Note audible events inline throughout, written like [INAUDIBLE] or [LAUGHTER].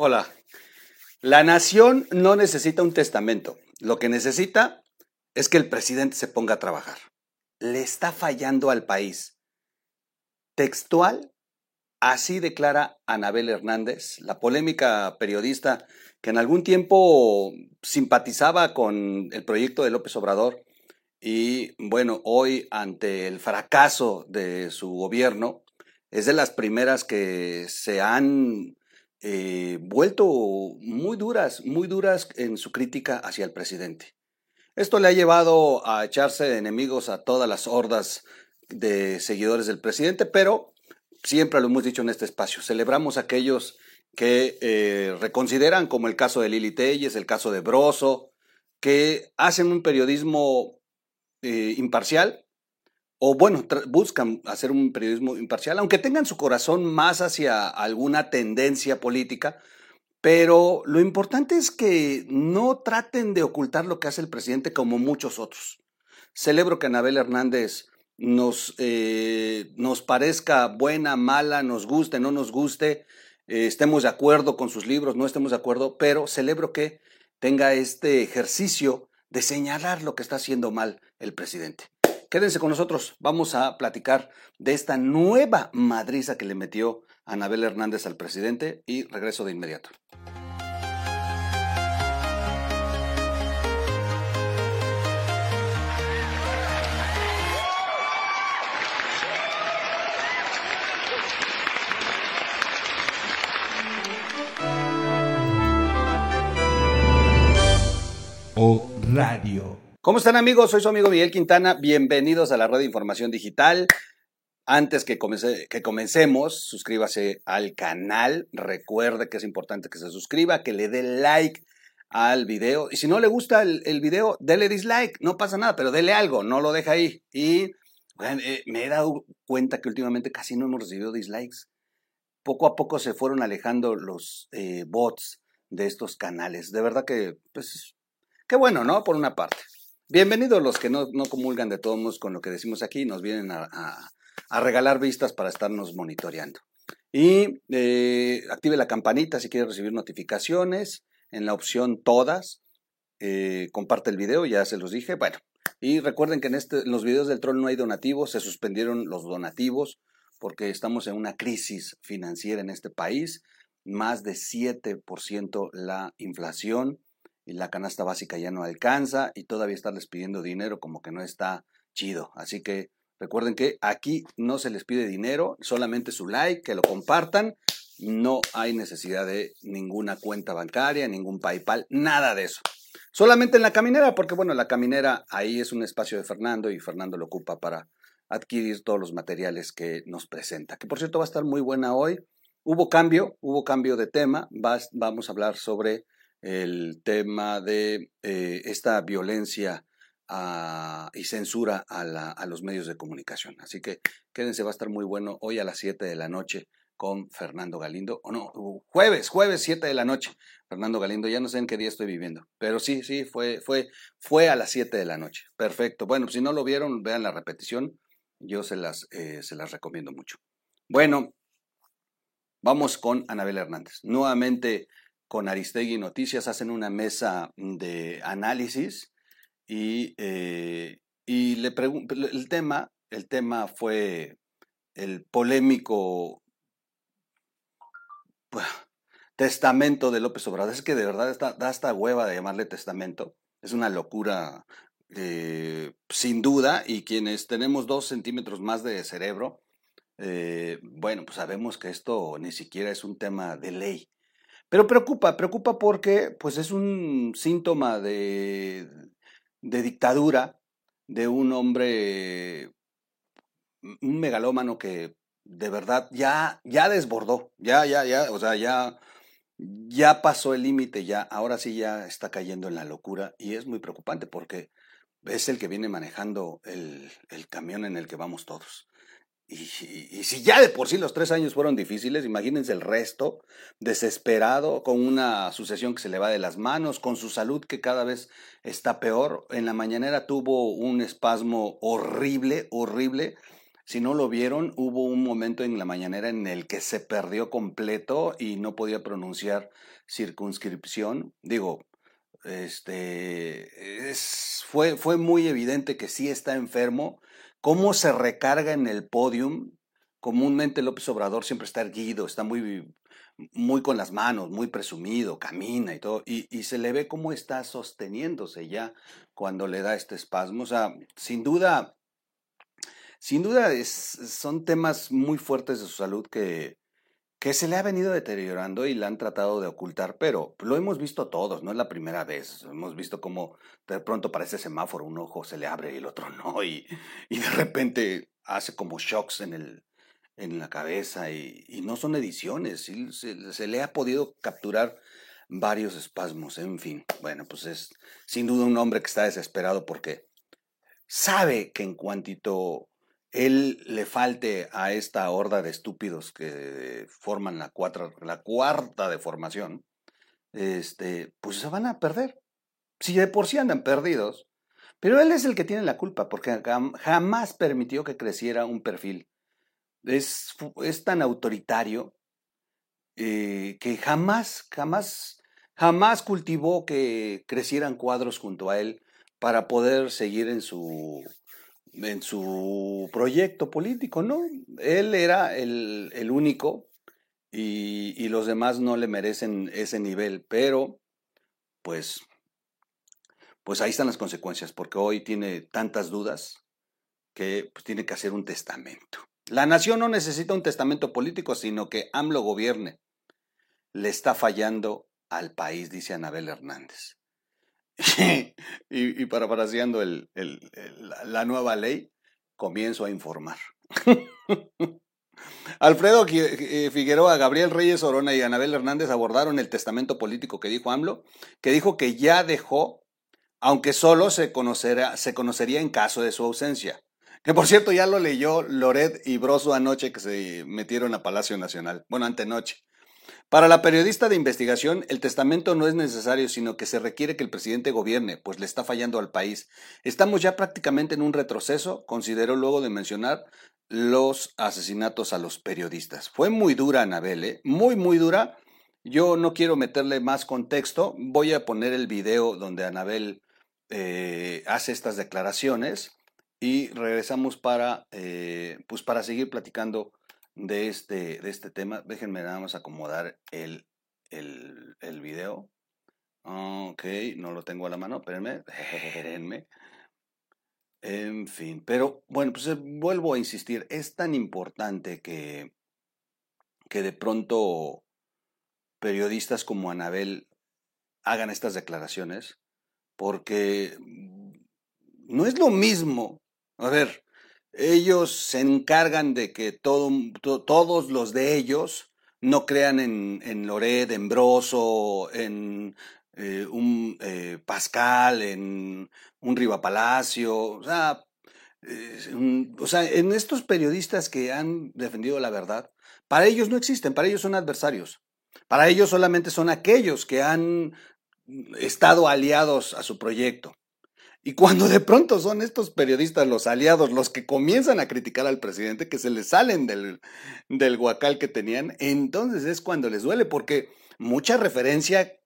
Hola. La nación no necesita un testamento. Lo que necesita es que el presidente se ponga a trabajar. Le está fallando al país. Textual, así declara Anabel Hernández, la polémica periodista que en algún tiempo simpatizaba con el proyecto de López Obrador y bueno, hoy ante el fracaso de su gobierno, es de las primeras que se han eh, vuelto muy duras, muy duras en su crítica hacia el presidente. Esto le ha llevado a echarse de enemigos a todas las hordas de seguidores del presidente, pero siempre lo hemos dicho en este espacio, celebramos a aquellos que eh, reconsideran, como el caso de Lili Telles, el caso de Broso, que hacen un periodismo eh, imparcial, o bueno, buscan hacer un periodismo imparcial, aunque tengan su corazón más hacia alguna tendencia política, pero lo importante es que no traten de ocultar lo que hace el presidente como muchos otros. Celebro que Anabel Hernández nos, eh, nos parezca buena, mala, nos guste, no nos guste, eh, estemos de acuerdo con sus libros, no estemos de acuerdo, pero celebro que tenga este ejercicio de señalar lo que está haciendo mal el presidente. Quédense con nosotros, vamos a platicar de esta nueva madriza que le metió Anabel Hernández al presidente y regreso de inmediato. ¿Cómo están amigos? Soy su amigo Miguel Quintana. Bienvenidos a la red de información digital. Antes que, comencemos, suscríbase al canal. Recuerde que es importante que se suscriba, que le dé like al video. Y si no le gusta el, el video, dele dislike. No pasa nada, pero dele algo, no lo deja ahí. Y eh, me he dado cuenta que últimamente casi no hemos recibido dislikes. Poco a poco se fueron alejando los eh, bots de estos canales. De verdad que, pues, qué bueno, ¿no? Por una parte. Bienvenidos los que no, comulgan de todos con lo que decimos aquí, nos vienen a, regalar vistas para estarnos monitoreando. Y eh, active la campanita si quiere recibir notificaciones en la opción todas. Eh, comparte el video, ya se los dije. Bueno, y recuerden que en, este, los videos del troll no hay donativos, se suspendieron los donativos porque estamos en una crisis financiera en este país, más de 7% la inflación y la canasta básica ya no alcanza y todavía estarles pidiendo dinero como que no está chido. Así que recuerden que aquí no se les pide dinero, solamente su like, que lo compartan. No hay necesidad de ninguna cuenta bancaria, ningún PayPal, nada de eso. Solamente en la caminera, porque bueno, la caminera ahí es un espacio de Fernando y Fernando lo ocupa para adquirir todos los materiales que nos presenta. Que por cierto va a estar muy buena hoy. Hubo cambio, hubo cambio de tema. vamos a hablar sobre el tema de eh, esta violencia y censura a, los medios de comunicación. Así que quédense, va a estar muy bueno hoy a las 7 de la noche con Fernando Galindo, o no, jueves, jueves 7 de la noche, Fernando Galindo, ya no sé en qué día estoy viviendo, pero sí, sí, fue, fue, fue a las 7 de la noche, perfecto. Bueno, si no lo vieron, vean la repetición, yo se las, eh, se las recomiendo mucho. Bueno, vamos con Anabel Hernández. Nuevamente con Aristegui Noticias hacen una mesa de análisis y, eh, y le el tema, el tema fue el polémico testamento de López Obrador. Es que de verdad da esta hueva de llamarle testamento. Es una locura eh, sin duda y quienes tenemos dos centímetros más de cerebro, eh, bueno, pues sabemos que esto ni siquiera es un tema de ley. Pero preocupa, preocupa porque pues es un síntoma de, de dictadura de un hombre, un megalómano que de verdad ya, ya desbordó, ya, ya, ya, o sea, ya, ya pasó el límite, ya, ahora sí ya está cayendo en la locura y es muy preocupante porque es el que viene manejando el, el camión en el que vamos todos. Y, si ya de por sí los tres años fueron difíciles, imagínense el resto, desesperado, con una sucesión que se le va de las manos, con su salud que cada vez está peor. En la mañanera tuvo un espasmo horrible, horrible. Si no lo vieron, hubo un momento en la mañanera en el que se perdió completo y no podía pronunciar circunscripción. Digo, este, es, fue, fue muy evidente que sí está enfermo. Cómo se recarga en el podium. Comúnmente López Obrador siempre está erguido, está muy, muy con las manos, muy presumido, camina y todo. Y, se le ve cómo está sosteniéndose ya cuando le da este espasmo. O sea, sin duda, sin duda son temas muy fuertes de su salud que, que se le ha venido deteriorando y la han tratado de ocultar, pero lo hemos visto todos, no es la primera vez. Hemos visto cómo de pronto parece semáforo, un ojo se le abre y el otro [LAUGHS] no, y, y de repente hace como shocks en, el, en la cabeza y, y no son ediciones, se, se, le ha podido capturar varios espasmos, en fin. Bueno, pues es sin duda un hombre que está desesperado porque sabe que en cuantito él le falte a esta horda de estúpidos que forman la, la cuarta de formación, este, pues se van a perder. Si de por sí andan perdidos, pero él es el que tiene la culpa, porque jamás permitió que creciera un perfil. Es, es tan autoritario eh, que jamás, jamás, jamás cultivó que crecieran cuadros junto a él para poder seguir en su, en su proyecto político, ¿no? Él era el, el único y, y, los demás no le merecen ese nivel, pero pues, pues ahí están las consecuencias, porque hoy tiene tantas dudas que pues, tiene que hacer un testamento. La nación no necesita un testamento político, sino que AMLO gobierne. Le está fallando al país, dice Anabel Hernández. Y, y parafraseando el, la nueva ley, comienzo a informar. [LAUGHS] Alfredo eh, Figueroa, Gabriel Reyes Orona y Anabel Hernández abordaron el testamento político que dijo AMLO, que dijo que ya dejó, aunque solo se, conocerá, se conocería en caso de su ausencia. Que por cierto ya lo leyó Loret y Broso anoche que se metieron a Palacio Nacional. Bueno, antenoche. Para la periodista de investigación, el testamento no es necesario, sino que se requiere que el presidente gobierne, pues le está fallando al país. Estamos ya prácticamente en un retroceso, consideró luego de mencionar los asesinatos a los periodistas. Fue muy dura, Anabel, ¿eh? muy, muy dura. Yo no quiero meterle más contexto. Voy a poner el video donde Anabel eh, hace estas declaraciones y regresamos para, eh, pues para seguir platicando de este, de este tema. Déjenme nada más acomodar el, el, el video. Ok, no lo tengo a la mano, espérenme, [LAUGHS] espérenme. En fin, pero bueno, pues eh, vuelvo a insistir, es tan importante que, que de pronto periodistas como Anabel hagan estas declaraciones, porque no es lo mismo. A ver, ellos se encargan de que todo, todos los de ellos no crean en, en en Broso, en eh, un eh, Pascal, en un Riva Palacio, o sea, en estos periodistas que han defendido la verdad, para ellos no existen, para ellos son adversarios. Para ellos solamente son aquellos que han estado aliados a su proyecto. Y cuando de pronto son estos periodistas, los aliados, los que comienzan a criticar al presidente, que se les salen del, del guacal que tenían, entonces es cuando les duele, porque mucha referencia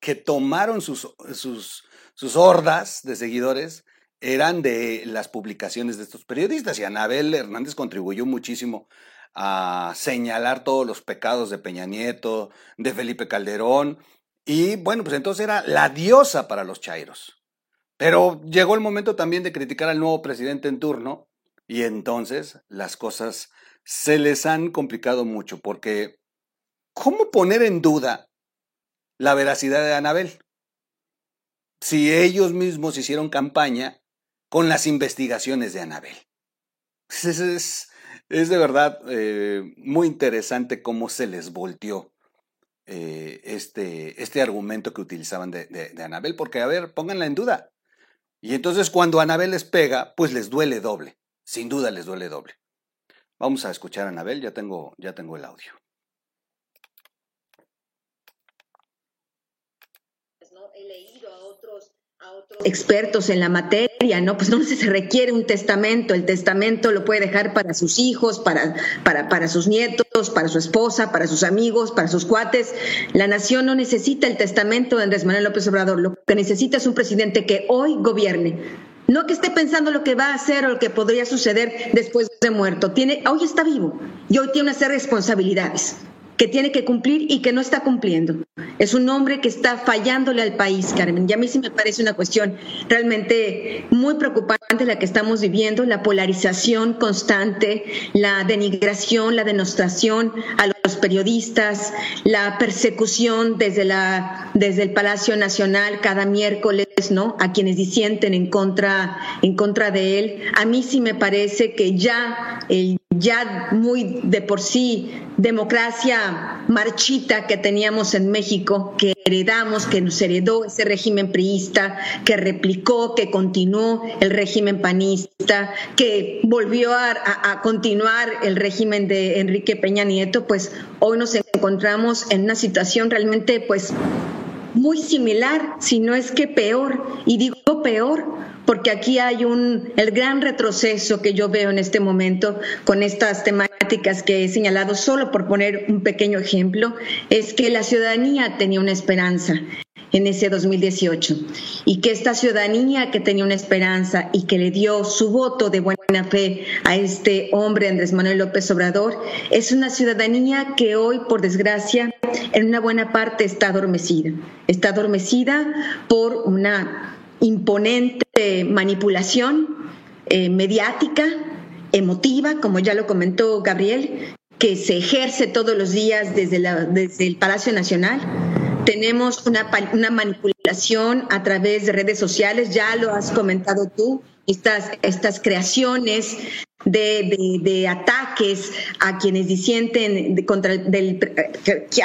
que tomaron sus, sus, sus hordas de seguidores eran de las publicaciones de estos periodistas. Y Anabel Hernández contribuyó muchísimo a señalar todos los pecados de Peña Nieto, de Felipe Calderón. Y bueno, pues entonces era la diosa para los chairos. Pero llegó el momento también de criticar al nuevo presidente en turno y entonces las cosas se les han complicado mucho porque ¿cómo poner en duda la veracidad de Anabel? Si ellos mismos hicieron campaña con las investigaciones de Anabel. Es, es, es de verdad eh, muy interesante cómo se les volteó eh, este, este argumento que utilizaban de, de, de Anabel, porque a ver, pónganla en duda. Y entonces cuando Anabel les pega, pues les duele doble. Sin duda les duele doble. Vamos a escuchar a Anabel, ya tengo, ya tengo el audio. ¿no? He leído a expertos en la materia, ¿no? Pues no se requiere un testamento, el testamento lo puede dejar para sus hijos, para, para, para sus nietos, para su esposa, para sus amigos, para sus cuates. La nación no necesita el testamento de Andrés Manuel López Obrador, lo que necesita es un presidente que hoy gobierne. No que esté pensando lo que va a hacer o lo que podría suceder después de muerto. Tiene, hoy está vivo y hoy tiene unas responsabilidades que tiene que cumplir y que no está cumpliendo. Es un hombre que está fallándole al país, Carmen. Y a mí sí me parece una cuestión realmente muy preocupante la que estamos viviendo, la polarización constante, la denigración, la denostación a los periodistas, la persecución desde, la, desde el Palacio Nacional cada miércoles, ¿no? A quienes disienten en contra, en contra de él. A mí sí me parece que ya el ya muy de por sí democracia marchita que teníamos en México, que heredamos, que nos heredó ese régimen priista, que replicó, que continuó el régimen panista, que volvió a, a continuar el régimen de Enrique Peña Nieto, pues hoy nos encontramos en una situación realmente pues muy similar, si no es que peor, y digo peor porque aquí hay un el gran retroceso que yo veo en este momento con estas temáticas que he señalado solo por poner un pequeño ejemplo es que la ciudadanía tenía una esperanza en ese 2018 y que esta ciudadanía que tenía una esperanza y que le dio su voto de buena fe a este hombre Andrés Manuel López Obrador es una ciudadanía que hoy por desgracia en una buena parte está adormecida está adormecida por una imponente manipulación eh, mediática, emotiva, como ya lo comentó Gabriel, que se ejerce todos los días desde, desde el Palacio Nacional. Tenemos una, una manipulación a través de redes sociales, ya lo has comentado tú, estas, estas creaciones de, ataques a quienes disienten contra del,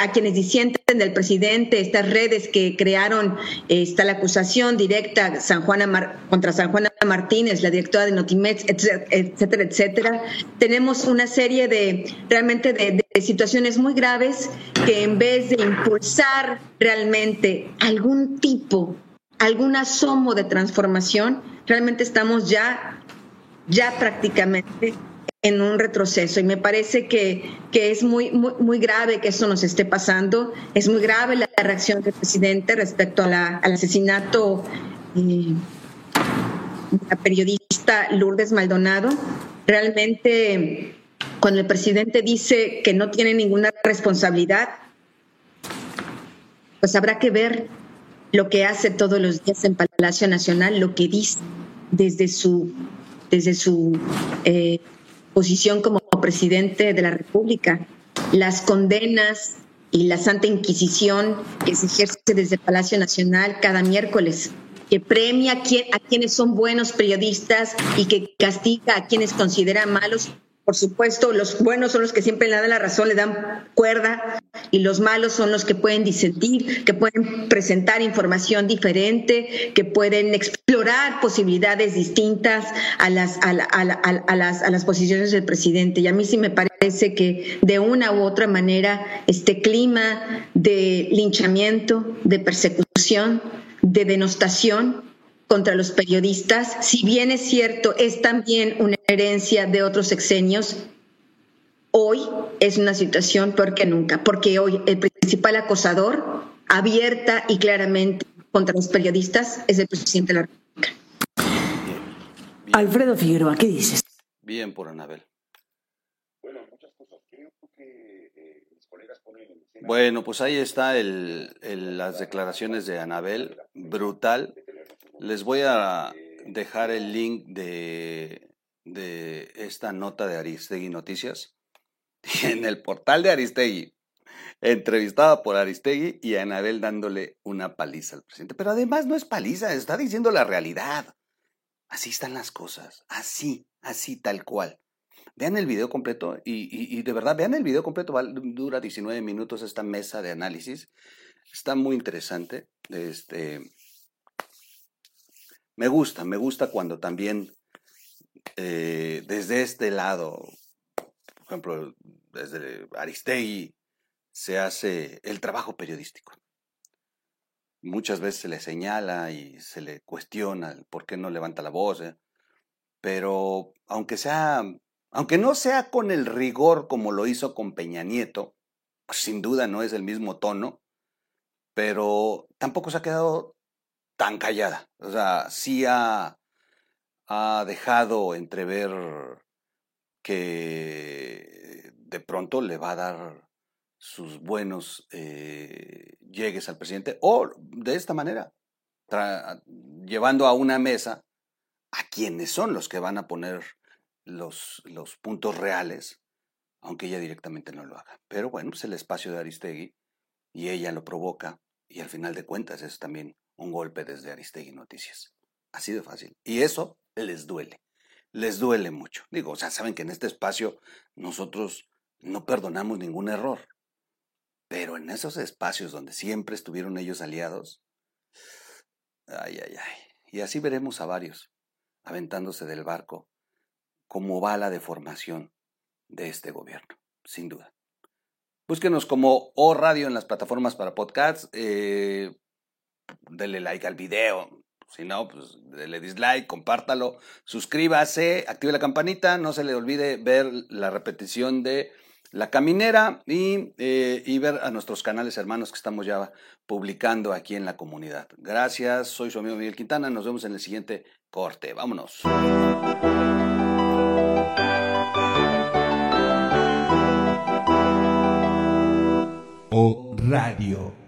a quienes disienten del presidente, estas redes que crearon, está la acusación directa San Juana contra San Juana Martínez, la directora de Notimex, etcétera, etcétera, Tenemos una serie de realmente de situaciones muy graves que en vez de impulsar realmente algún tipo, algún asomo de transformación, realmente estamos ya ya prácticamente en un retroceso y me parece que, que es muy, muy, muy, grave que eso nos esté pasando. Es muy grave la reacción del presidente respecto a la, al asesinato eh, de la periodista Lourdes Maldonado. Realmente, cuando el presidente dice que no tiene ninguna responsabilidad, pues habrá que ver lo que hace todos los días en Palacio Nacional, lo que dice desde su desde su eh, posición como presidente de la República, las condenas y la Santa Inquisición que se ejerce desde Palacio Nacional cada miércoles, que premia a, a quienes son buenos periodistas y que castiga a quienes considera malos por supuesto, los buenos son los que siempre le dan la razón, le dan cuerda, y los malos son los que pueden disentir, que pueden presentar información diferente, que pueden explorar posibilidades distintas a las, a, las, a las posiciones del presidente. Y a mí sí me parece que de una u otra manera este clima de linchamiento, de persecución, de denostación, contra los periodistas, si bien es cierto, es también una herencia de otros sexenios, hoy es una situación peor que nunca, porque hoy el principal acosador, abierta y claramente contra los periodistas, es el presidente de la República. Alfredo Figueroa, ¿qué dices? Bien por Anabel. Bueno, pues ahí está el, las declaraciones de Anabel, brutal. Les voy a dejar el link de, de esta nota de Aristegui Noticias [LAUGHS] en el portal de Aristegui, entrevistada por Aristegui y Anabel dándole una paliza al presidente. Pero además no es paliza, está diciendo la realidad. Así están las cosas, así, así tal cual. Vean el video completo y, y de verdad, vean el video completo, dura 19 minutos esta mesa de análisis. Está muy interesante. Este, me gusta, me gusta cuando también eh, desde este lado, por ejemplo, desde Aristegui, se hace el trabajo periodístico. muchas veces se le señala y se le cuestiona por qué no levanta la voz, ¿eh? pero aunque sea, aunque no sea con el rigor como lo hizo con Peña Nieto, sin duda no es el mismo tono, pero tampoco se ha quedado tan callada. O sea, sí ha, ha dejado entrever que de pronto le va a dar sus buenos eh, llegues al presidente, o de esta manera, llevando a una mesa a quienes son los que van a poner los, los puntos reales, aunque ella directamente no lo haga. Pero bueno, es pues el espacio de Aristegui y ella lo provoca y al final de cuentas es también un golpe desde Aristegui Noticias. Así de fácil. Y eso les duele. Les duele mucho. Digo, o sea, saben que en este espacio nosotros no perdonamos ningún error. Pero en esos espacios donde siempre estuvieron ellos aliados, ay, ay, ay. Y así veremos a varios aventándose del barco, cómo va la deformación de este gobierno, sin duda. Búsquenos como O Radio en las plataformas para podcasts. Eh, dele like al video. Si no, pues dele dislike, compártalo, suscríbase, active la campanita, no se le olvide ver la repetición de la Caminera eh, y, ver a nuestros canales hermanos que estamos ya publicando aquí en la comunidad. Gracias, soy su amigo Miguel Quintana, nos vemos en el siguiente corte. Vámonos. O Radio.